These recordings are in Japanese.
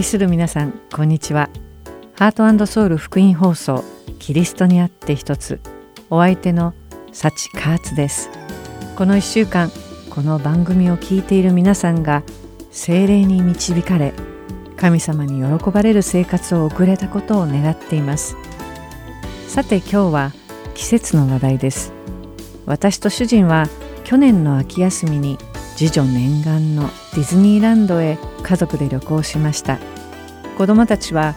愛する皆さんこんにちは。ハートソウル福音放送キリストにあって一つお相手のサチカーツです。この1週間この番組を聞いている皆さんが精霊に導かれ神様に喜ばれる生活を送れたことを願っています。さて今日は季節の話題です。私と主人は去年の秋休みに次女念願のディズニーランドへ家族で旅行しました。子供たちは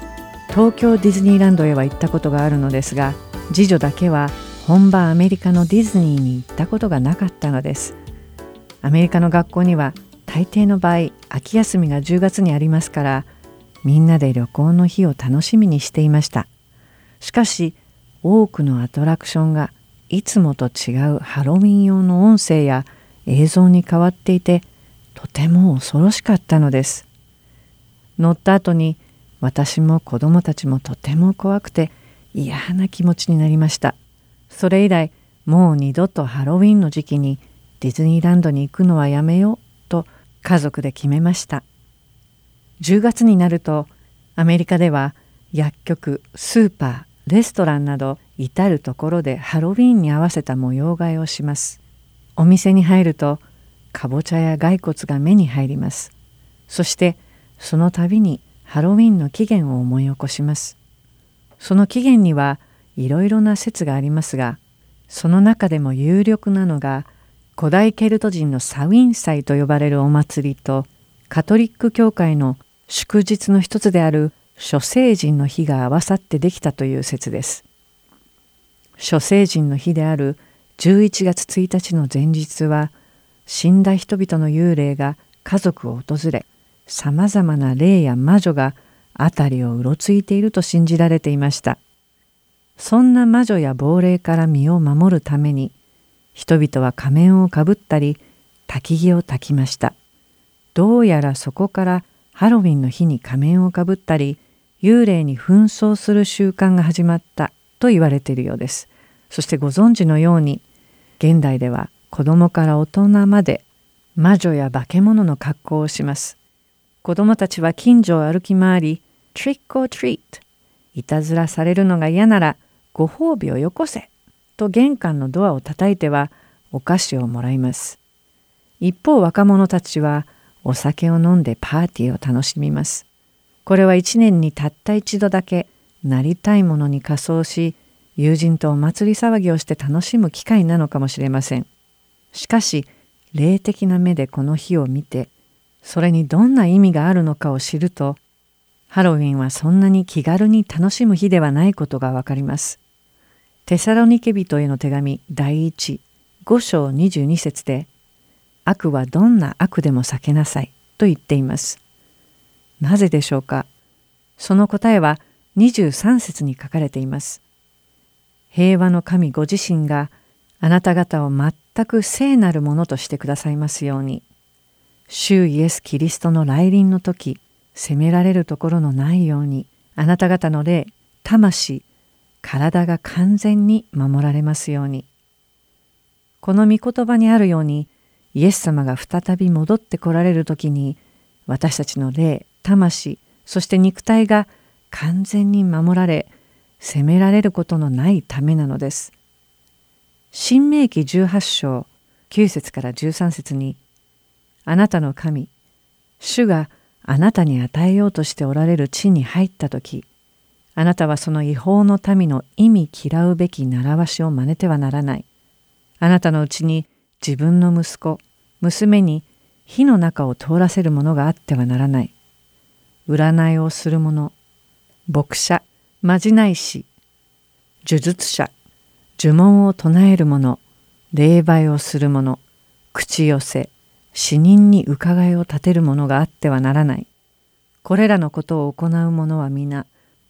東京ディズニーランドへは行ったことがあるのですが次女だけは本場アメリカのディズニーに行ったことがなかったのです。アメリカの学校には大抵の場合秋休みが10月にありますからみんなで旅行の日を楽しみにしていました。しかし多くのアトラクションがいつもと違うハロウィン用の音声や映像に変わっていてとても恐ろしかったのです。乗った後に私も子供たちもとても怖くて嫌な気持ちになりました。それ以来もう二度とハロウィンの時期にディズニーランドに行くのはやめようと家族で決めました。10月になるとアメリカでは薬局スーパーレストランなど至る所でハロウィンに合わせた模様替えをします。お店に入るとかぼちゃや骸骨が目に入りますそしてその度にハロウィンの起源を思い起こしますその起源にはいろいろな説がありますがその中でも有力なのが古代ケルト人のサウィン祭と呼ばれるお祭りとカトリック教会の祝日の一つである諸聖人の日が合わさってできたという説です。諸聖人の日である11月1日の前日は死んだ人々の幽霊が家族を訪れさまざまな霊や魔女が辺りをうろついていると信じられていました。そんな魔女や亡霊から身を守るために人々は仮面をかぶったり焚き木を焚きました。どうやらそこからハロウィンの日に仮面をかぶったり幽霊に紛争する習慣が始まったと言われているようです。そしてご存知のように現代では子供から大人まで魔女や化け物の格好をします。子供たちは近所を歩き回り、トリックオートリート、いたずらされるのが嫌ならご褒美をよこせ、と玄関のドアを叩いてはお菓子をもらいます。一方若者たちはお酒を飲んでパーティーを楽しみます。これは一年にたった一度だけなりたいものに仮装し友人とお祭り騒ぎをして楽しむ機会なのかもしれません。しかし霊的な目でこの日を見てそれにどんな意味があるのかを知るとハロウィンはそんなに気軽に楽しむ日ではないことがわかります。テサロニケ人への手紙第一5章22節で悪はどんな悪でも避けなさいと言っています。なぜでしょうか？その答えは23節に書かれています。平和の神ご自身があなた方を全く聖なるものとしてくださいますように。主イエス・キリストの来臨の時、責められるところのないように、あなた方の霊、魂、体が完全に守られますように。この御言葉にあるように、イエス様が再び戻ってこられる時に、私たちの霊、魂、そして肉体が完全に守られ、責められることのないためなのです。新明記18章9節から13節にあなたの神主があなたに与えようとしておられる地に入った時あなたはその違法の民の意味嫌うべき習わしを真似てはならない。あなたのうちに自分の息子娘に火の中を通らせるものがあってはならない。占いをする者牧者まじない師呪術者呪文を唱える者霊媒をする者口寄せ死人に伺いを立てる者があってはならない。これらのことを行う者は皆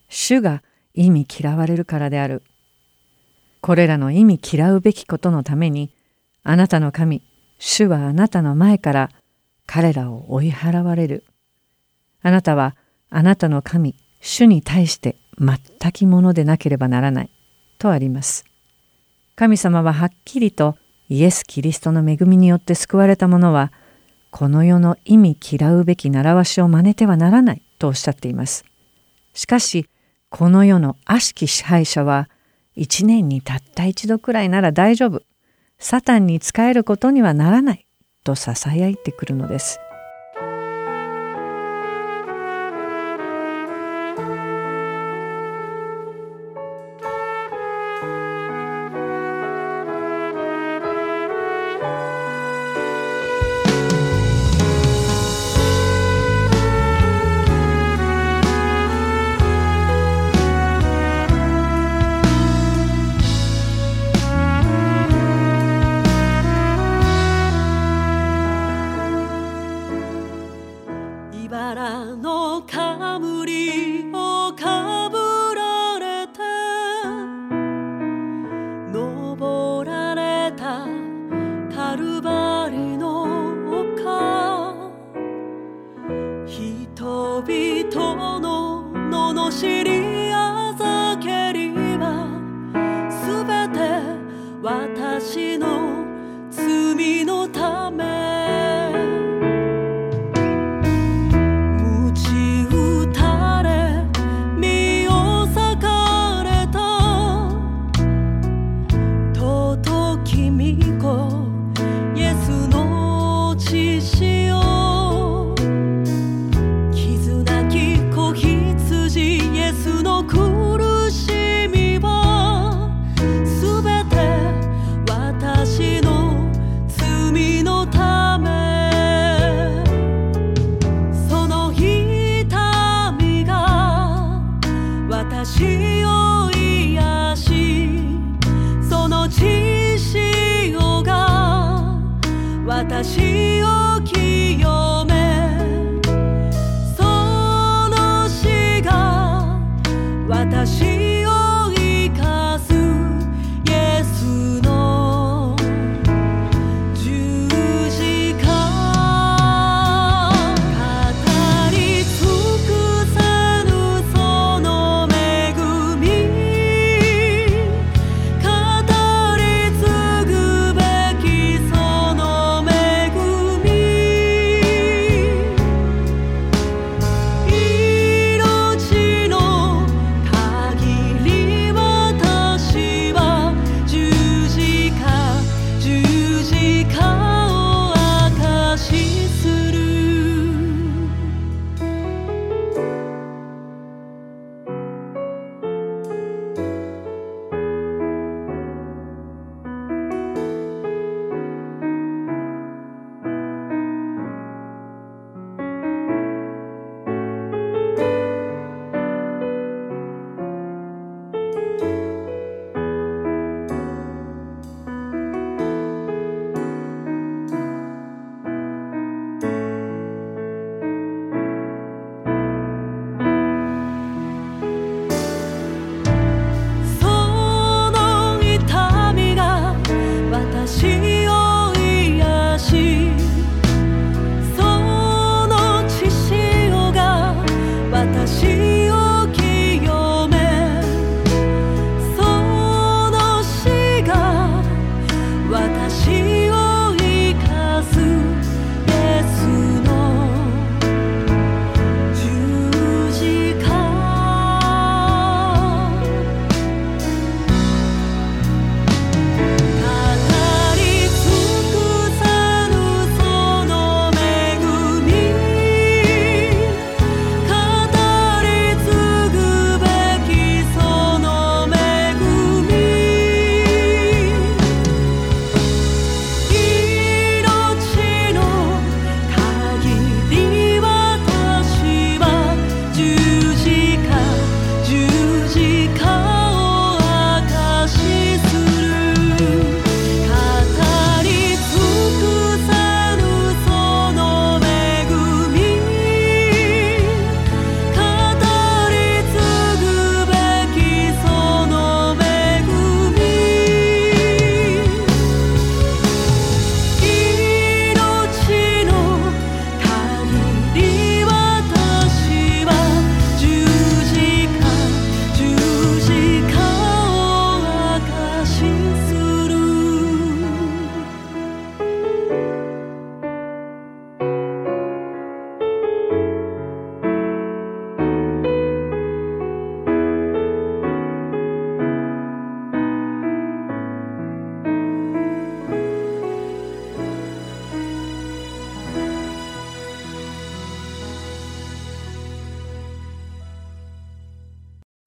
主が意味嫌われるからである。これらの意味嫌うべきことのためにあなたの神主はあなたの前から彼らを追い払われる。あなたはあなたの神主に対して全きものでなければならないとあります。神様ははっきりとイエス・キリストの恵みによって救われた者はこの世の意味嫌うべき習わしを真似てはならないとおっしゃっています。しかしこの世の悪しき支配者は一年にたった一度くらいなら大丈夫サタンに仕えることにはならないとささやいてくるのです。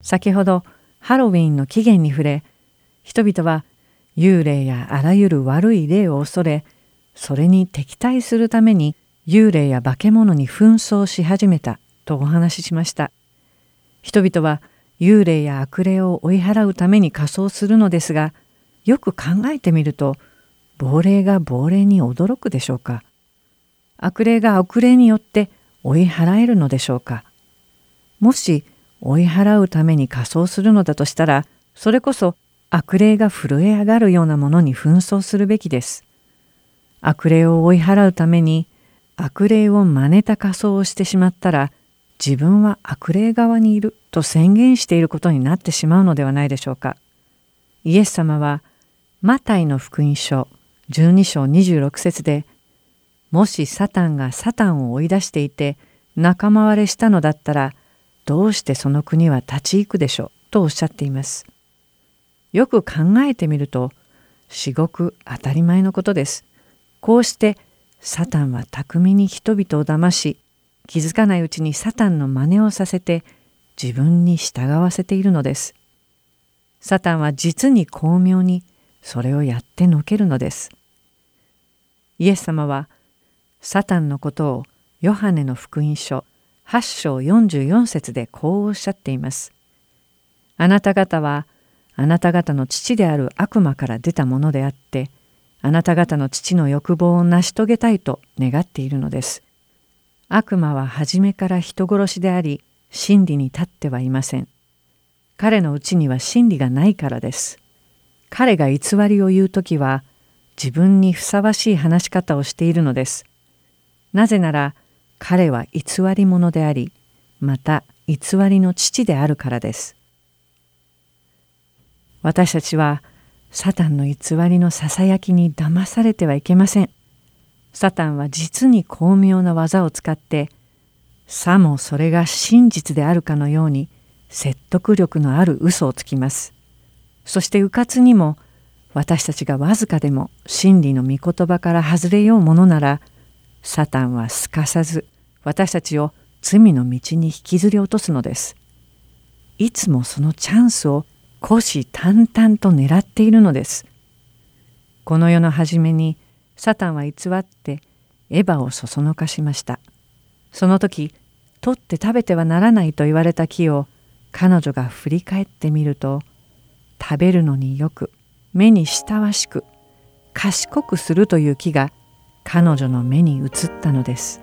先ほどハロウィンの起源に触れ人々は幽霊やあらゆる悪い霊を恐れそれに敵対するために幽霊や化け物に紛争し始めたとお話ししました。人々は幽霊や悪霊を追い払うために仮装するのですがよく考えてみると亡霊が亡霊に驚くでしょうか。悪霊が悪霊によって追い払えるのでしょうか。もし追い払うために仮装するのだとしたらそれこそ悪霊が震え上がるようなものに紛争するべきです。悪霊を追い払うために悪霊を真似た仮装をしてしまったら自分は悪霊側にいると宣言していることになってしまうのではないでしょうか。イエス様はマタイの福音書12章26節でもしサタンがサタンを追い出していて仲間割れしたのだったらどうしてその国は立ち行くでしょうとおっしゃっています。よく考えてみると至極当たり前のことです。こうしてサタンは巧みに人々を騙し気づかないうちにサタンの真似をさせて自分に従わせているのです。サタンは実に巧妙にそれをやってのけるのです。イエス様はサタンのことをヨハネの福音書8章44節でこうおっしゃっています。あなた方はあなた方の父である悪魔から出たものであってあなた方の父の欲望を成し遂げたいと願っているのです。悪魔は初めから人殺しであり真理に立ってはいません。彼のうちには真理がないからです。彼が偽りを言う時は自分にふさわしい話し方をしているのです。なぜなら彼は偽り者でありまた偽りの父であるからです。私たちはサタンの偽りのささやきに騙されてはいけません。サタンは実に巧妙な技を使ってさもそれが真実であるかのように説得力のある嘘をつきます。そして迂闊にも私たちがわずかでも真理の御言葉から外れようものならサタンはすかさず私たちを罪の道に引きずり落とすのです。いつもそのチャンスを虎視眈々と狙っているのです。この世の初めにサタンは偽ってエヴァをそそのかしました。その時取って食べてはならないと言われた木を彼女が振り返ってみると食べるのによく目に親しく賢くするという木が彼女の目に映ったのです。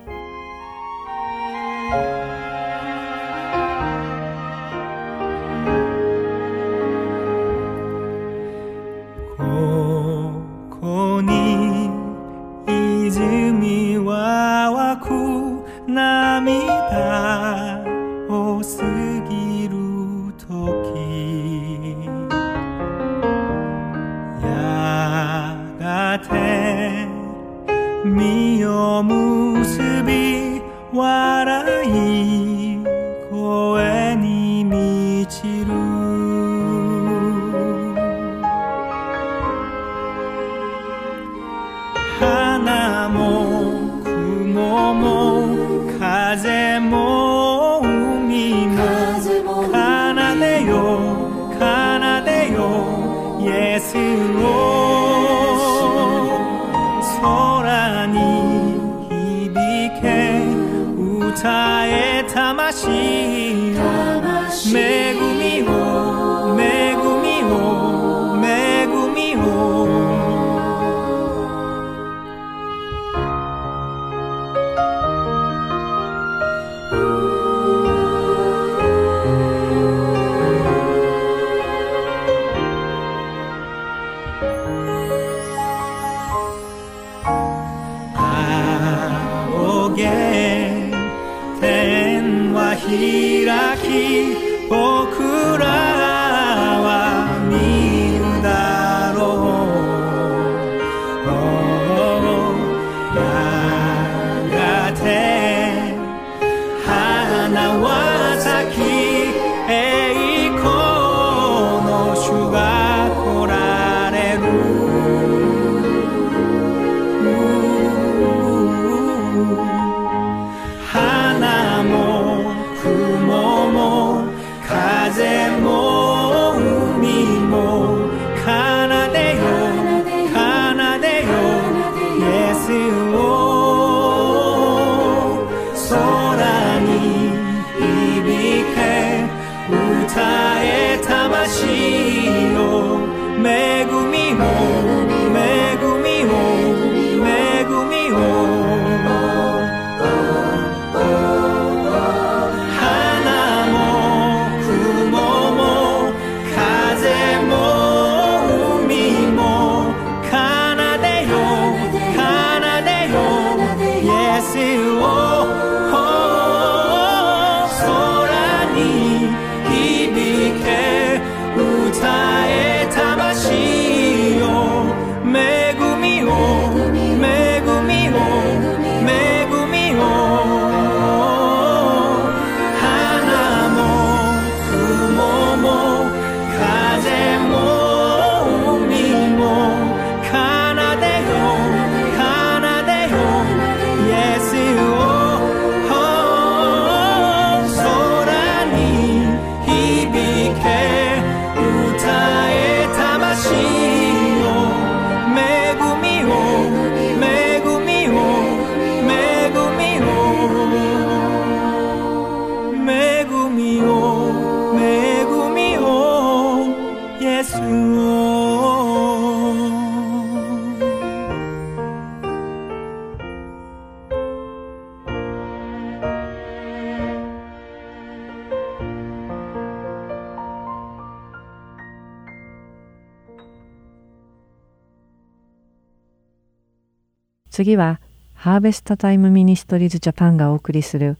次はハーベストタイムミニストリーズジャパンがお送りする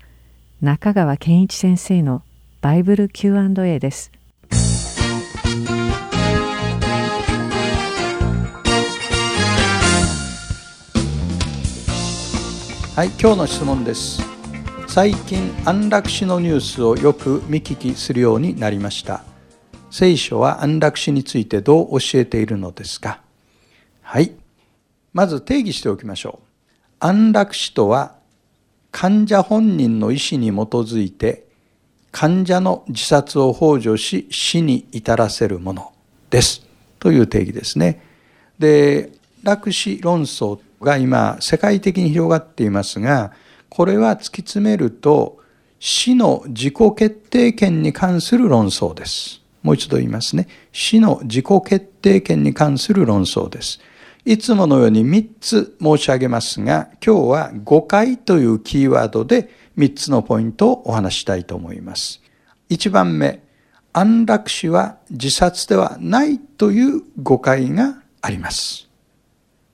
中川健一先生のバイブル Q&A です。はい、今日の質問です。最近安楽死のニュースをよく見聞きするようになりました。聖書は安楽死についてどう教えているのですか？はい。まず定義しておきましょう。安楽死とは、患者本人の意思に基づいて、患者の自殺を幇助し、死に至らせるものです。という定義ですね。で、楽死論争が今、世界的に広がっていますが、これは突き詰めると、死の自己決定権に関する論争です。もう一度言いますね。死の自己決定権に関する論争です。いつものように3つ申し上げますが、今日は誤解というキーワードで3つのポイントをお話したいと思います。1番目、安楽死は自殺ではないという誤解があります。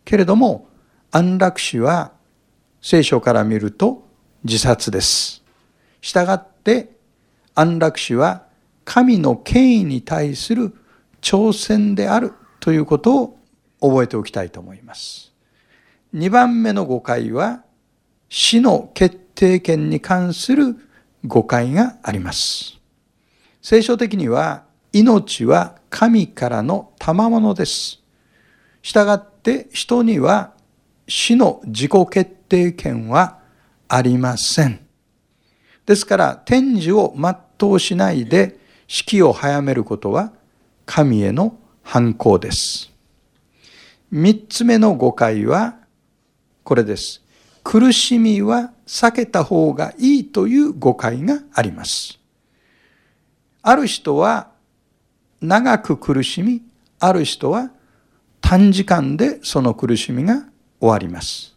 けれども、安楽死は聖書から見ると自殺です。したがって安楽死は神の権威に対する挑戦であるということを覚えておきたいと思います。2番目の誤解は死の決定権に関する誤解があります。聖書的には命は神からの賜物です。したがって人には死の自己決定権はありません。ですから天寿を全うしないで死期を早めることは神への反抗です。三つ目の誤解はこれです。苦しみは避けた方がいいという誤解があります。ある人は長く苦しみ、ある人は短時間でその苦しみが終わります。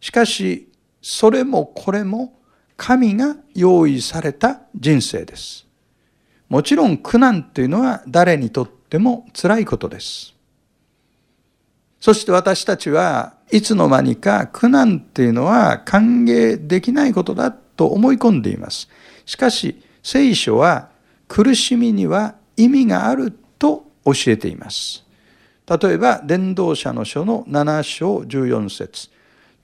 しかし、それもこれも神が用意された人生です。もちろん苦難というのは誰にとっても辛いことです。そして私たちはいつの間にか苦難っていうのは歓迎できないことだと思い込んでいます。しかし聖書は苦しみには意味があると教えています。例えば伝道者の書の7章14節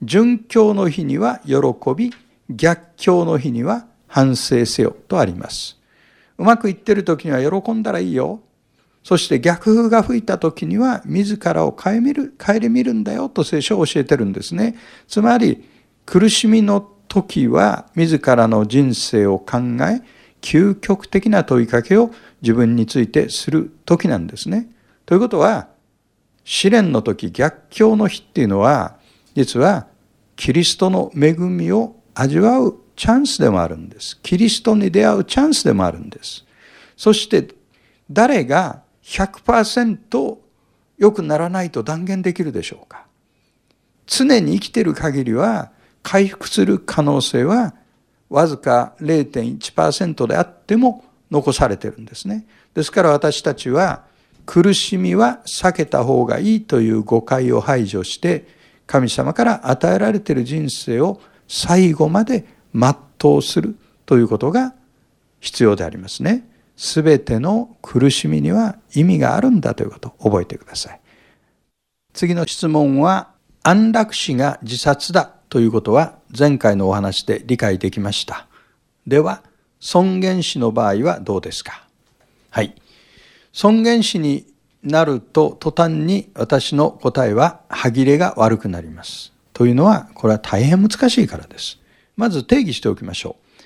順境の日には喜び、逆境の日には反省せよとあります。うまくいってる時には喜んだらいいよ。そして逆風が吹いた時には自らを顧みる、顧みるんだよと聖書を教えてるんですね。つまり苦しみの時は自らの人生を考え、究極的な問いかけを自分についてする時なんですね。ということは、試練の時、逆境の日っていうのは、実はキリストの恵みを味わうチャンスでもあるんです。キリストに出会うチャンスでもあるんです。そして誰が100%良くならないと断言できるでしょうか？常に生きている限りは回復する可能性はわずか0.1%であっても残されてるんですね。ですから私たちは苦しみは避けた方がいいという誤解を排除して神様から与えられている人生を最後まで全うするということが必要でありますね。すべての苦しみには意味があるんだということを覚えてください。次の質問は安楽死が自殺だということは前回のお話で理解できました。では、尊厳死の場合はどうですか？はい。尊厳死になると途端に私の答えは歯切れが悪くなります。というのは、これは大変難しいからです。まず定義しておきましょう。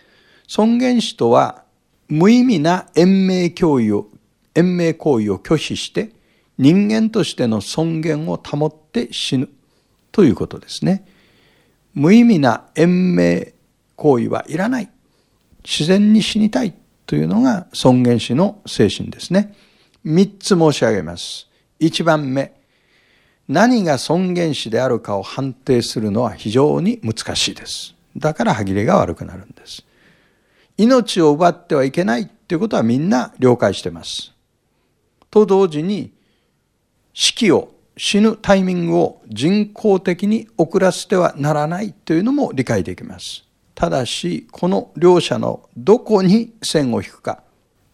尊厳死とは、無意味な延命行為を、延命行為を拒否して、人間としての尊厳を保って死ぬということですね。無意味な延命行為はいらない。自然に死にたいというのが尊厳死の精神ですね。三つ申し上げます。一番目。何が尊厳死であるかを判定するのは非常に難しいです。だから歯切れが悪くなるんです。命を奪ってはいけないということはみんな了解してます。と同時に死期を死ぬタイミングを人工的に遅らせてはならないというのも理解できます。ただし、この両者のどこに線を引くか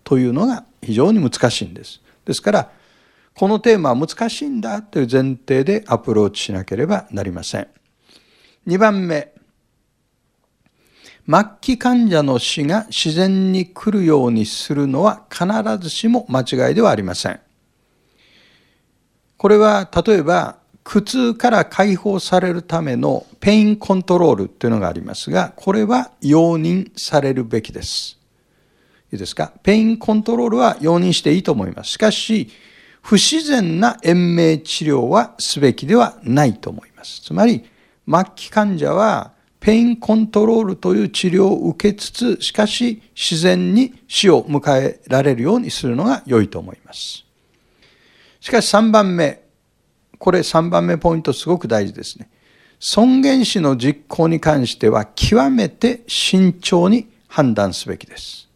というのが非常に難しいんです。ですから、このテーマは難しいんだという前提でアプローチしなければなりません。2番目、末期患者の死が自然に来るようにするのは必ずしも間違いではありません。これは例えば苦痛から解放されるためのペインコントロールというのがありますが、これは容認されるべきです。いいですか？ペインコントロールは容認していいと思います。しかし、不自然な延命治療はすべきではないと思います。つまり、末期患者はペインコントロールという治療を受けつつ、しかし自然に死を迎えられるようにするのが良いと思います。しかし3番目、これ3番目ポイントすごく大事ですね。尊厳死の実行に関しては極めて慎重に判断すべきです。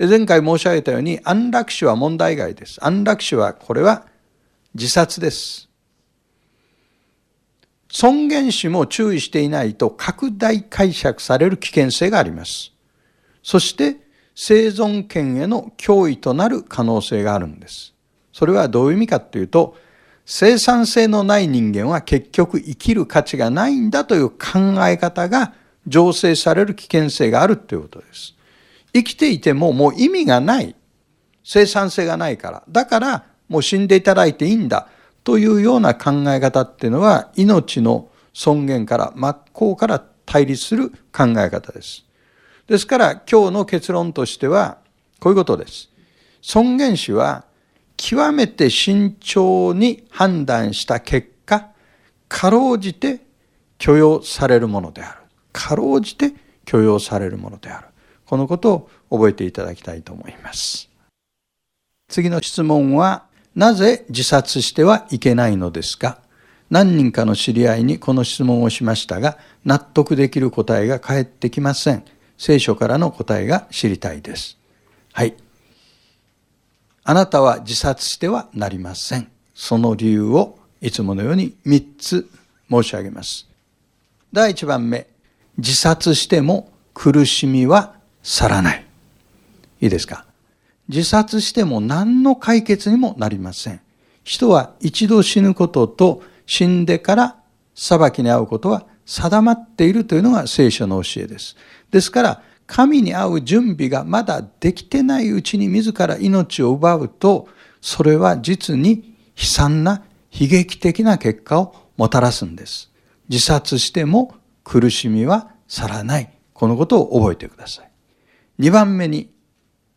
前回申し上げたように安楽死は問題外です。安楽死はこれは自殺です。尊厳死も注意していないと拡大解釈される危険性があります。そして生存権への脅威となる可能性があるんです。それはどういう意味かというと、生産性のない人間は結局生きる価値がないんだという考え方が醸成される危険性があるということです。生きていてももう意味がない。生産性がないから。だからもう死んでいただいていいんだ。というような考え方っていうのは命の尊厳から真っ向から対立する考え方です。ですから今日の結論としてはこういうことです。尊厳死は極めて慎重に判断した結果、かろうじて許容されるものである。かろうじて許容されるものである。このことを覚えていただきたいと思います。次の質問は、なぜ自殺してはいけないのですか？何人かの知り合いにこの質問をしましたが、納得できる答えが返ってきません。聖書からの答えが知りたいです。はい。あなたは自殺してはなりません。その理由をいつものように3つ申し上げます。第1番目、自殺しても苦しみは去らない。いいですか？自殺しても何の解決にもなりません。人は一度死ぬことと死んでから裁きに遭うことは定まっているというのが聖書の教えです。ですから、神に会う準備がまだできてないうちに自ら命を奪うと、それは実に悲惨な悲劇的な結果をもたらすんです。自殺しても苦しみは去らない。このことを覚えてください。2番目に、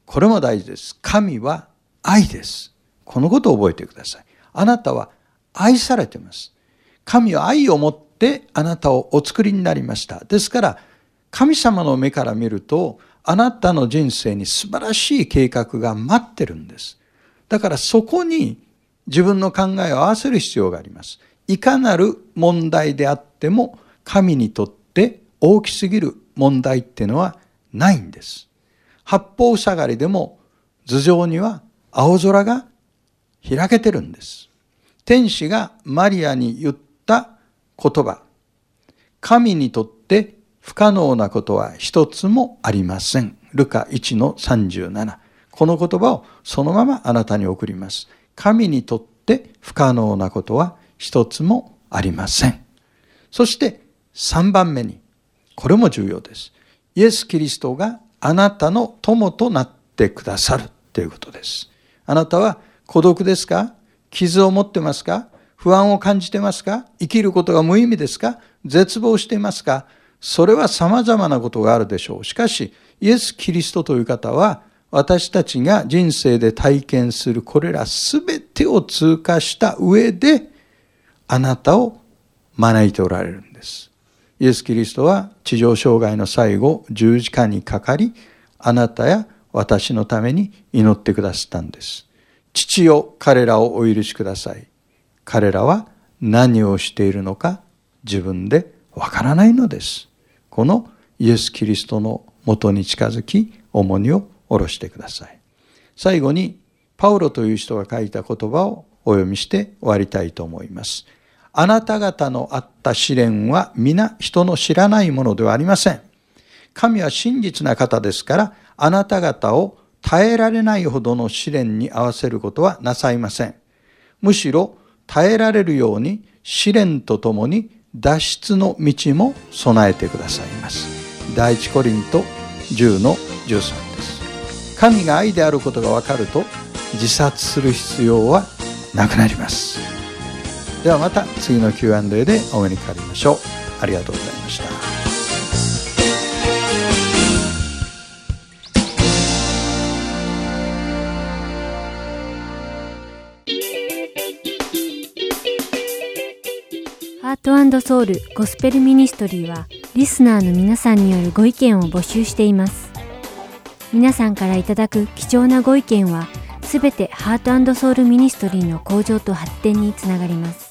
これも大事です。神は愛です。このことを覚えてください。あなたは愛されています。神は愛を持ってあなたをお作りになりました。ですから、神様の目から見ると、あなたの人生に素晴らしい計画が待ってるんです。だからそこに自分の考えを合わせる必要があります。いかなる問題であっても、神にとって大きすぎる問題っていうのはないんです。八方塞がりでも頭上には青空が開けてるんです。天使がマリアに言った言葉。神にとって不可能なことは一つもありません。ルカ1の37。この言葉をそのままあなたに送ります。神にとって不可能なことは一つもありません。そして3番目に、これも重要です。イエス・キリストがあなたの友となってくださるということです。あなたは孤独ですか？傷を持ってますか？不安を感じてますか？生きることが無意味ですか？絶望していますか？それは様々なことがあるでしょう。しかし、イエス・キリストという方は、私たちが人生で体験するこれらすべてを通過した上で、あなたを招いておられるんです。イエス・キリストは地上生涯の最後、十字架にかかり、あなたや私のために祈ってくださったんです。父よ、彼らをお許しください。彼らは何をしているのか自分でわからないのです。このイエス・キリストのもとに近づき、重荷を下ろしてください。最後に、パウロという人が書いた言葉をお読みして終わりたいと思います。あなた方のあった試練は皆人の知らないものではありません。神は真実な方ですから、あなた方を耐えられないほどの試練に合わせることはなさいません。むしろ耐えられるように試練とともに脱出の道も備えてくださいます。第一コリント10の13です。神が愛であることがわかると自殺する必要はなくなります。ではまた次の Q&A でお目にかかりましょう。ありがとうございました。ハートソウルゴスペルミニストリーはリスナーの皆さんによるご意見を募集しています。皆さんからいただく貴重なご意見はすべてハートソウルミニストリーの向上と発展につながります。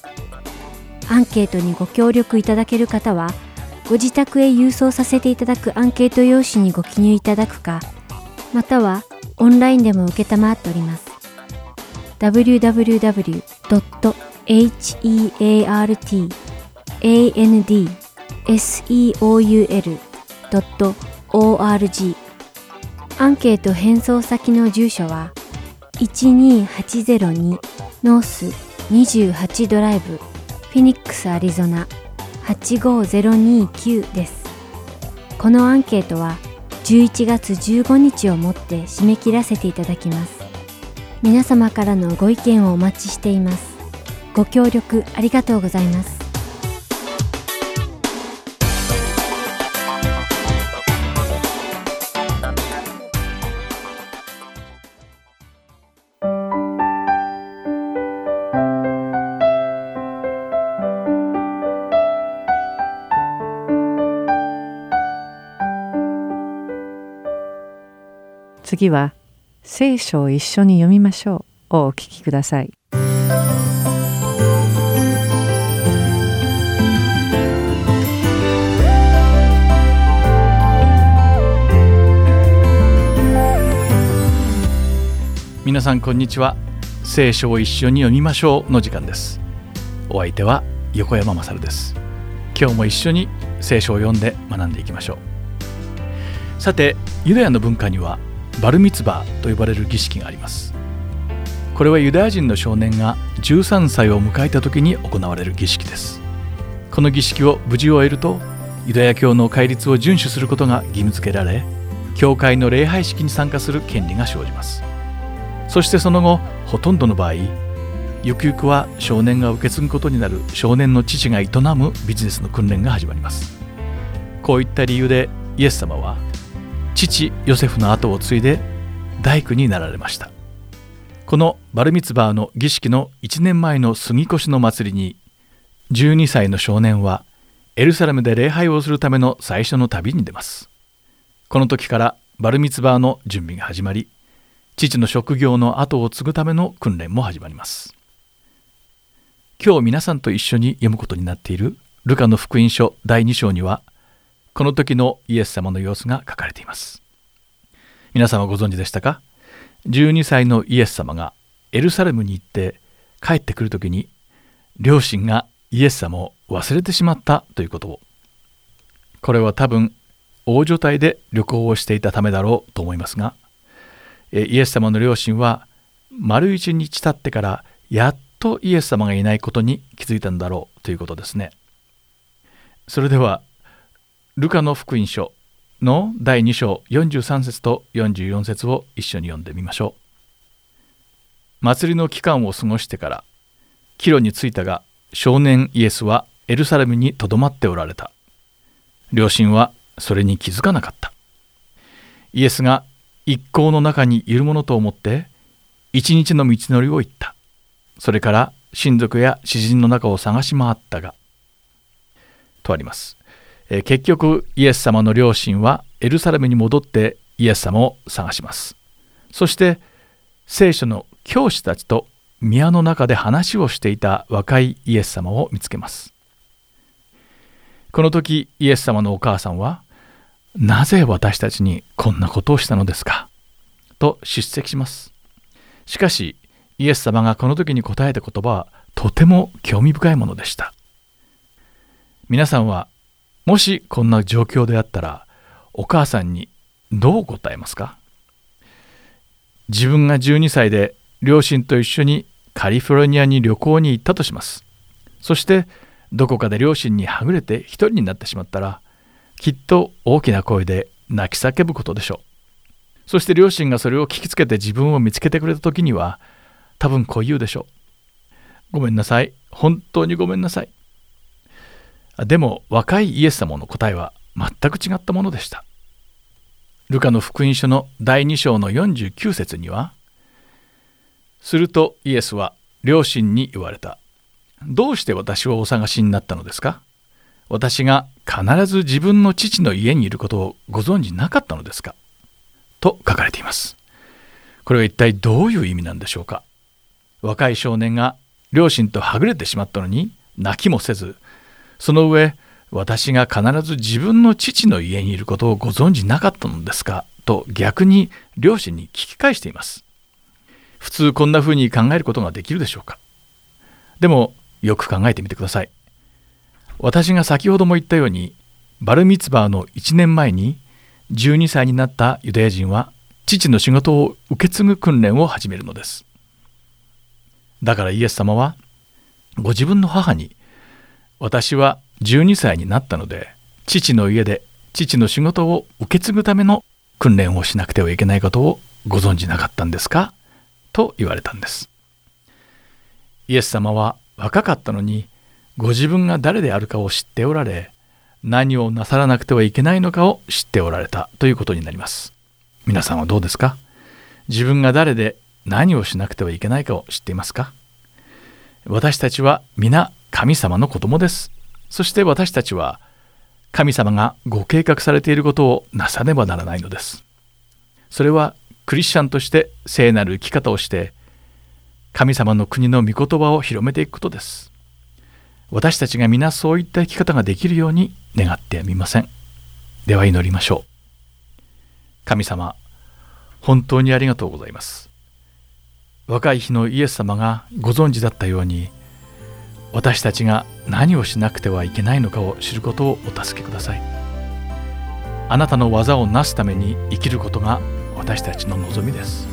アンケートにご協力いただける方は、ご自宅へ郵送させていただくアンケート用紙にご記入いただくか、またはオンラインでも受けたまっております。www.heartandseoul.org アンケート返送先の住所は12802ノース28ドライブフィニックスアリゾナ85029です。このアンケートは11月15日をもって締め切らせていただきます。皆様からのご意見をお待ちしています。ご協力ありがとうございます。次は聖書を一緒に読みましょう。をお聞きください。皆さんこんにちは。聖書を一緒に読みましょうの時間です。お相手は横山まさるです。今日も一緒に聖書を読んで学んでいきましょう。さてユダヤの文化にはバルミツバと呼ばれる儀式があります。これはユダヤ人の少年が13歳を迎えた時に行われる儀式です。この儀式を無事終えるとユダヤ教の戒律を遵守することが義務付けられ教会の礼拝式に参加する権利が生じます。そしてその後ほとんどの場合ゆくゆくは少年が受け継ぐことになる少年の父が営むビジネスの訓練が始まります。こういった理由でイエス様は父ヨセフの後を継いで大工になられました。このバルミツバーの儀式の1年前の杉越の祭りに12歳の少年はエルサレムで礼拝をするための最初の旅に出ます。この時からバルミツバーの準備が始まり父の職業の後を継ぐための訓練も始まります。今日皆さんと一緒に読むことになっているルカの福音書第2章にはこの時のイエス様の様子が書かれています。皆さんはご存知でしたか？12歳のイエス様がエルサレムに行って帰ってくる時に両親がイエス様を忘れてしまったということを。これは多分大所帯で旅行をしていたためだろうと思いますがイエス様の両親は丸一日経ってからやっとイエス様がいないことに気づいたんだろうということですね。それではルカの福音書の第2章43節と44節を一緒に読んでみましょう。祭りの期間を過ごしてから帰路に着いたが少年イエスはエルサレムにとどまっておられた。両親はそれに気づかなかった。イエスが一行の中にいるものと思って一日の道のりを行った。それから親族や詩人の中を探し回ったが、とあります。えー、結局イエス様の両親はエルサレムに戻ってイエス様を探します。そして聖書の教師たちと宮の中で話をしていた若いイエス様を見つけます。この時イエス様のお母さんは「なぜ私たちにこんなことをしたのですか?」と叱責します。しかしイエス様がこの時に答えた言葉はとても興味深いものでした。皆さんはもしこんな状況であったらお母さんにどう答えますか？自分が12歳で両親と一緒にカリフォルニアに旅行に行ったとします。そしてどこかで両親にはぐれて一人になってしまったらきっと大きな声で泣き叫ぶことでしょう。そして両親がそれを聞きつけて自分を見つけてくれた時には多分こう言うでしょう。ごめんなさい。本当にごめんなさい。でも若いイエス様の答えは全く違ったものでした。ルカの福音書の第2章の49節にはするとイエスは両親に言われた。どうして私をお探しになったのですか？私が必ず自分の父の家にいることをご存じなかったのですか？と書かれています。これは一体どういう意味なんでしょうか？若い少年が両親とはぐれてしまったのに泣きもせず、その上、私が必ず自分の父の家にいることをご存じなかったのですか？と逆に両親に聞き返しています。普通こんな風に考えることができるでしょうか？でもよく考えてみてください。私が先ほども言ったようにバルミツバーの1年前に12歳になったユダヤ人は父の仕事を受け継ぐ訓練を始めるのです。だからイエス様はご自分の母に私は12歳になったので父の家で父の仕事を受け継ぐための訓練をしなくてはいけないことをご存じなかったんですか？と言われたんです。イエス様は若かったのにご自分が誰であるかを知っておられ何をなさらなくてはいけないのかを知っておられたということになります。皆さんはどうですか？自分が誰で何をしなくてはいけないかを知っていますか？私たちは皆神様の子供ですそして私たちは神様がご計画されていることをなさねばならないのですそれはクリスチャンとして聖なる生き方をして神様の国の御言葉を広めていくことです。私たちが皆そういった生き方ができるように願ってみません。では祈りましょう。神様、本当にありがとうございます。若い日のイエス様がご存知だったように、私たちが何をしなくてはいけないのかを知ることをお助けください。あなたの技をなすために生きることが私たちの望みです。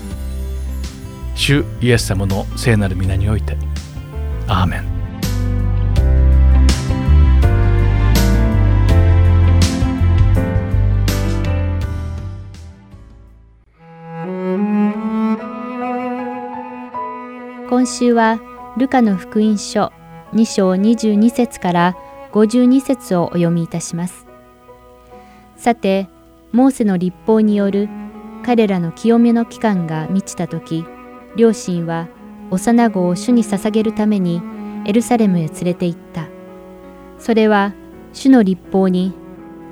主イエス様の聖なる皆においてアーメン今週はルカの福音書2章22節から52節をお読みいたします。さてモーセの立法による彼らの清めの期間が満ちた時両親は幼子を主に捧げるためにエルサレムへ連れて行った。それは主の立法に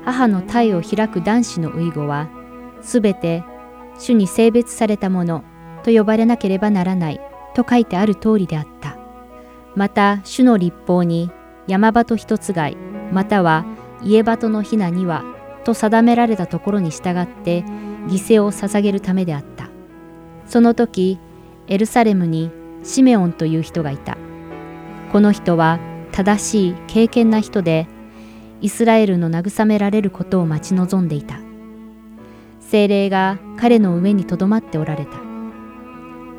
母の体を開く男子の遺語はすべて主に性別されたものと呼ばれなければならないと書いてある通りであった。また主の立法に山鳩一つ貝または家鳩のひなにはと定められたところに従って犠牲を捧げるためであった。その時、エルサレムにシメオンという人がいた。この人は正しい敬虔な人で、イスラエルの慰められることを待ち望んでいた。精霊が彼の上にとどまっておられた。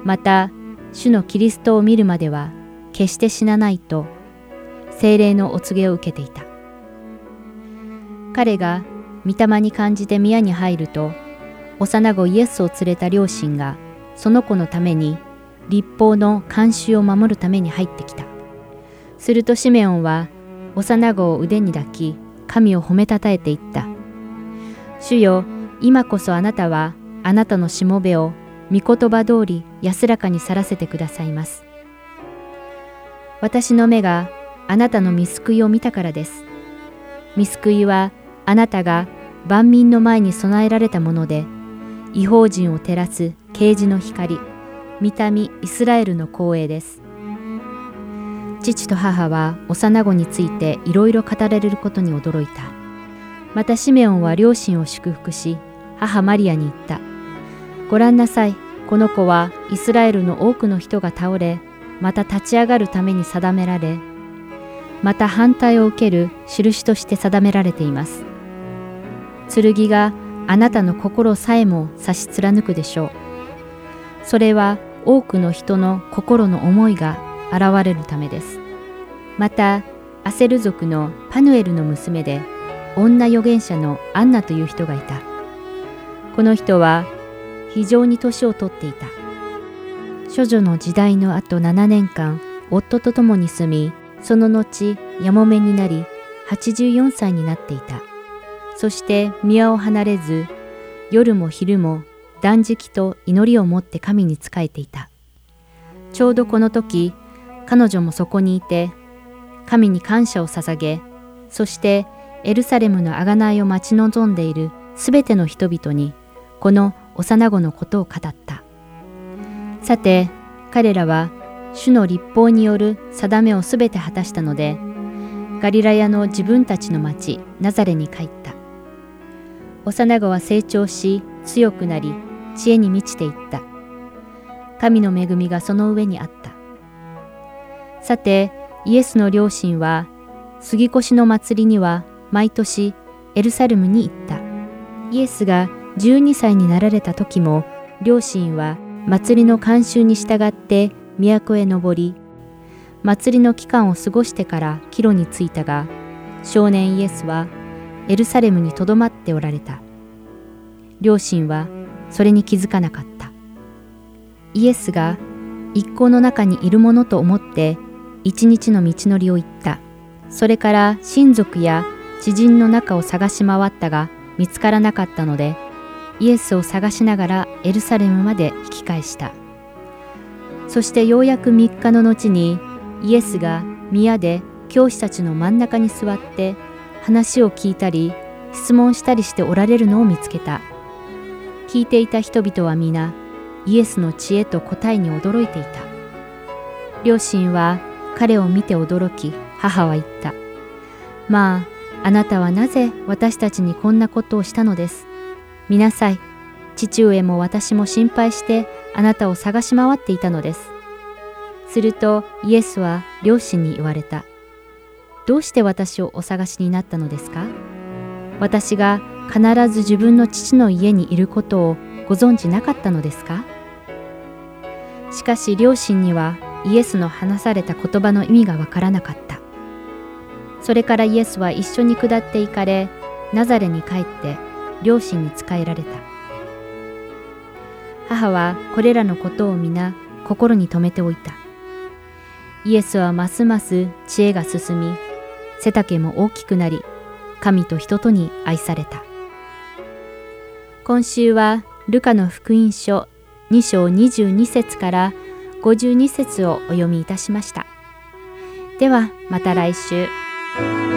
また、主のキリストを見るまでは決して死なないと、精霊のお告げを受けていた。彼が御霊に感じて宮に入ると、幼子イエスを連れた両親が、その子のために立法の慣習を守るために入ってきた。するとシメオンは、幼子を腕に抱き、神を褒めたたえていった。主よ、今こそあなたは、あなたのしもべを、御言葉通り安らかに去らせてくださいます。私の目があなたの見救いを見たからです。見救いはあなたが万民の前に備えられたもので、違法人を照らす啓示の光、見た目イスラエルの光栄です。父と母は幼子についていろいろ語られることに驚いた。またシメオンは両親を祝福し、母マリアに言った。ご覧なさい、この子はイスラエルの多くの人が倒れ、また立ち上がるために定められ、また反対を受ける印として定められています。剣があなたの心さえも差し貫くでしょう。それは多くの人の心の思いが現れるためです。また、アセル族のパヌエルの娘で、女預言者のアンナという人がいた。この人は非常に年をとっていた。処女の時代の後7年間、夫と共に住み、その後、やもめになり、84歳になっていた。そして宮を離れず、夜も昼も断食と祈りを持って神に仕えていた。ちょうどこの時、彼女もそこにいて、神に感謝を捧げ、そしてエルサレムの贖いを待ち望んでいるすべての人々に、この幼子のことを語った。さて、彼らは主の立法による定めをすべて果たしたので、ガリラヤの自分たちの町ナザレに帰った。幼子は成長し強くなり知恵に満ちていった。神の恵みがその上にあった。さて、イエスの両親は杉越の祭りには毎年エルサレムに行った。イエスが12歳になられた時も両親は祭りの慣習に従って都へ登り、祭りの期間を過ごしてから帰路に着いたが、少年イエスはエルサレムにとどまっておられた。両親はそれに気づかなかった。イエスが一行の中にいるものと思って一日の道のりを行った。それから親族や知人の中を探し回ったが見つからなかったので、イエスを探しながらエルサレムまで引き返した。そしてようやく3日の後にイエスが宮で教師たちの真ん中に座って話を聞いたり質問したりしておられるのを見つけた。聞いていた人々は皆イエスの知恵と答えに驚いていた。両親は彼を見て驚き、母は言った。まあ、あなたはなぜ私たちにこんなことをしたのです？見なさい。父上も私も心配してあなたを探し回っていたのです。するとイエスは両親に言われた。どうして私をお探しになったのですか？私が必ず自分の父の家にいることをご存知なかったのですか？しかし両親にはイエスの話された言葉の意味がわからなかった。それからイエスは一緒に下って行かれ、ナザレに帰って両親に仕えられた。母はこれらのことを皆心に留めておいた。イエスはますます知恵が進み、背丈も大きくなり、神と人とに愛された。今週はルカの福音書2章22節から52節をお読みいたしました。ではまた来週。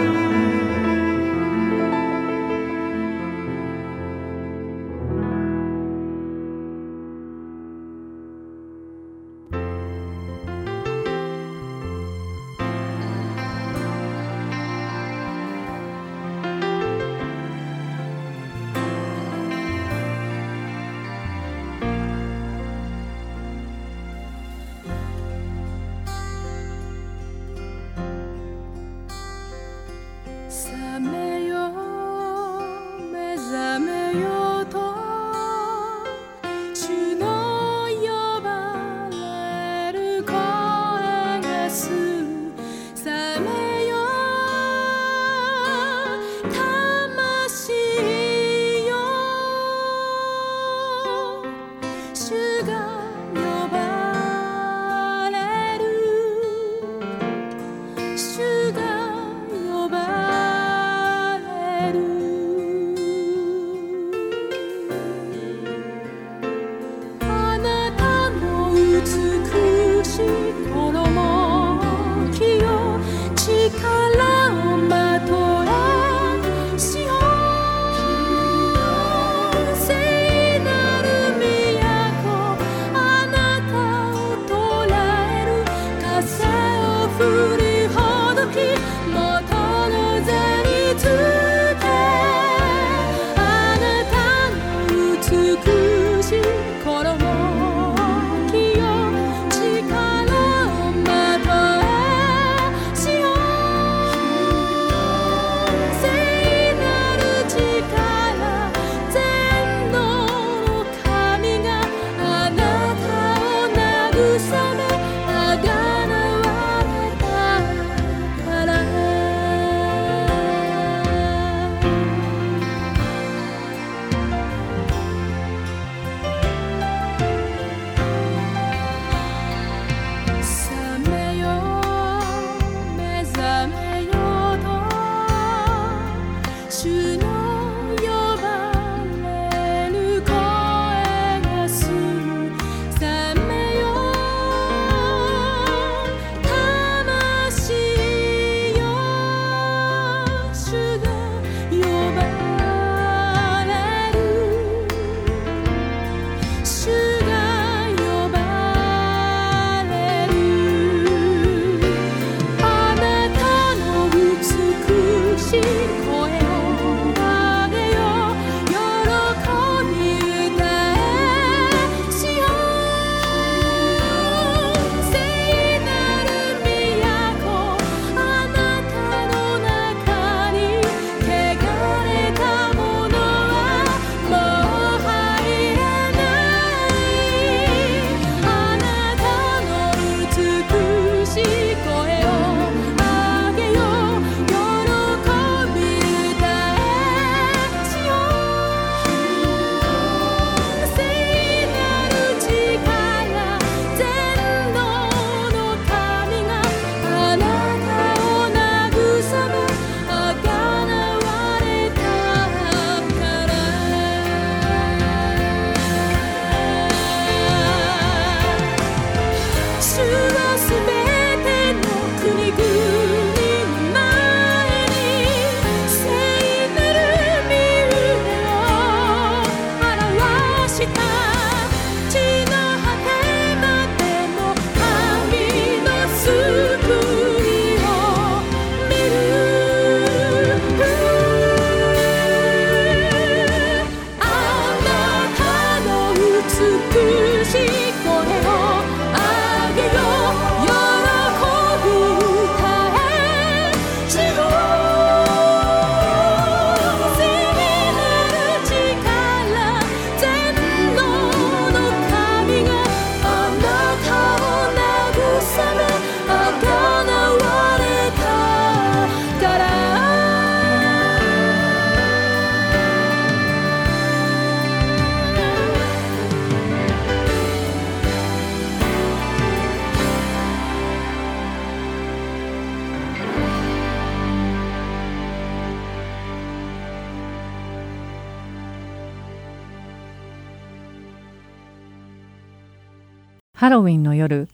ハロウィンの夜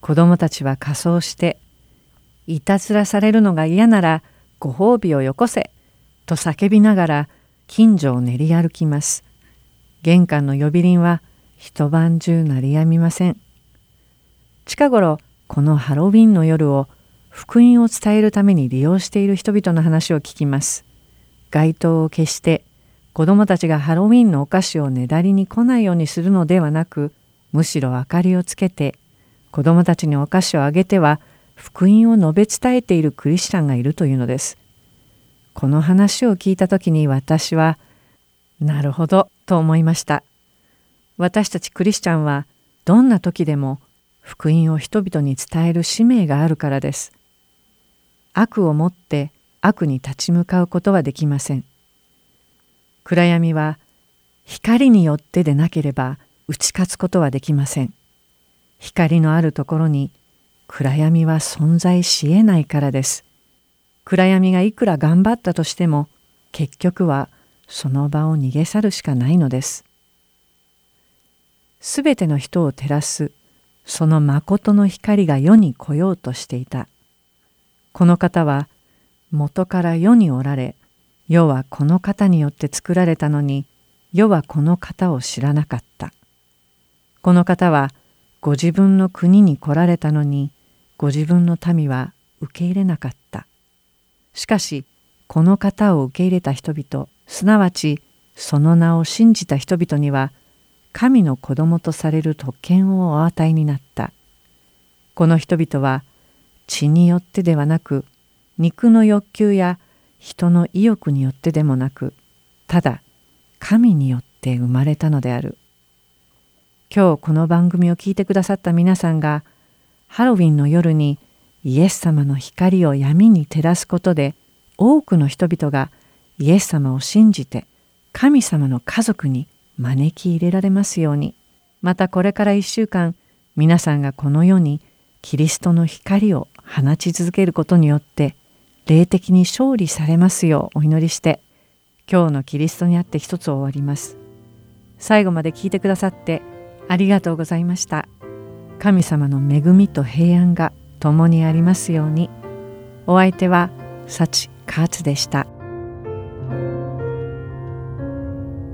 子供たちは仮装していたずらされるのが嫌ならご褒美をよこせと叫びながら近所を練り歩きます。玄関の呼び鈴は一晩中鳴りやみません。近頃このハロウィンの夜を福音を伝えるために利用している人々の話を聞きます。街灯を消して子供たちがハロウィンのお菓子をねだりに来ないようにするのではなくむしろ明かりをつけて子供たちにお菓子をあげては福音を述べ伝えているクリスチャンがいるというのです。この話を聞いた時に私はなるほどと思いました。私たちクリスチャンはどんな時でも福音を人々に伝える使命があるからです。悪をもって悪に立ち向かうことはできません。暗闇は光によってでなければ打ち勝つことはできません。光のあるところに暗闇は存在しえないからです。暗闇がいくら頑張ったとしても結局はその場を逃げ去るしかないのです。すべての人を照らすその誠の光が世に来ようとしていた。この方は元から世におられ、世はこの方によって作られたのに、世はこの方を知らなかった。この方はご自分の国に来られたのに、ご自分の民は受け入れなかった。しかし、この方を受け入れた人々、すなわちその名を信じた人々には、神の子供とされる特権をお与えになった。この人々は血によってではなく、肉の欲求や人の意欲によってでもなく、ただ神によって生まれたのである。今日この番組を聞いてくださった皆さんが、ハロウィンの夜にイエス様の光を闇に照らすことで、多くの人々がイエス様を信じて神様の家族に招き入れられますように。またこれから一週間、皆さんがこの世にキリストの光を放ち続けることによって、霊的に勝利されますようお祈りして、今日のキリストにあって一つ終わります。最後まで聞いてくださってありがとうございました。神様の恵みと平安が共にありますように。お相手は幸勝でした。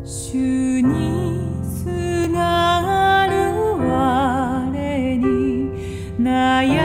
主にすがる我に悩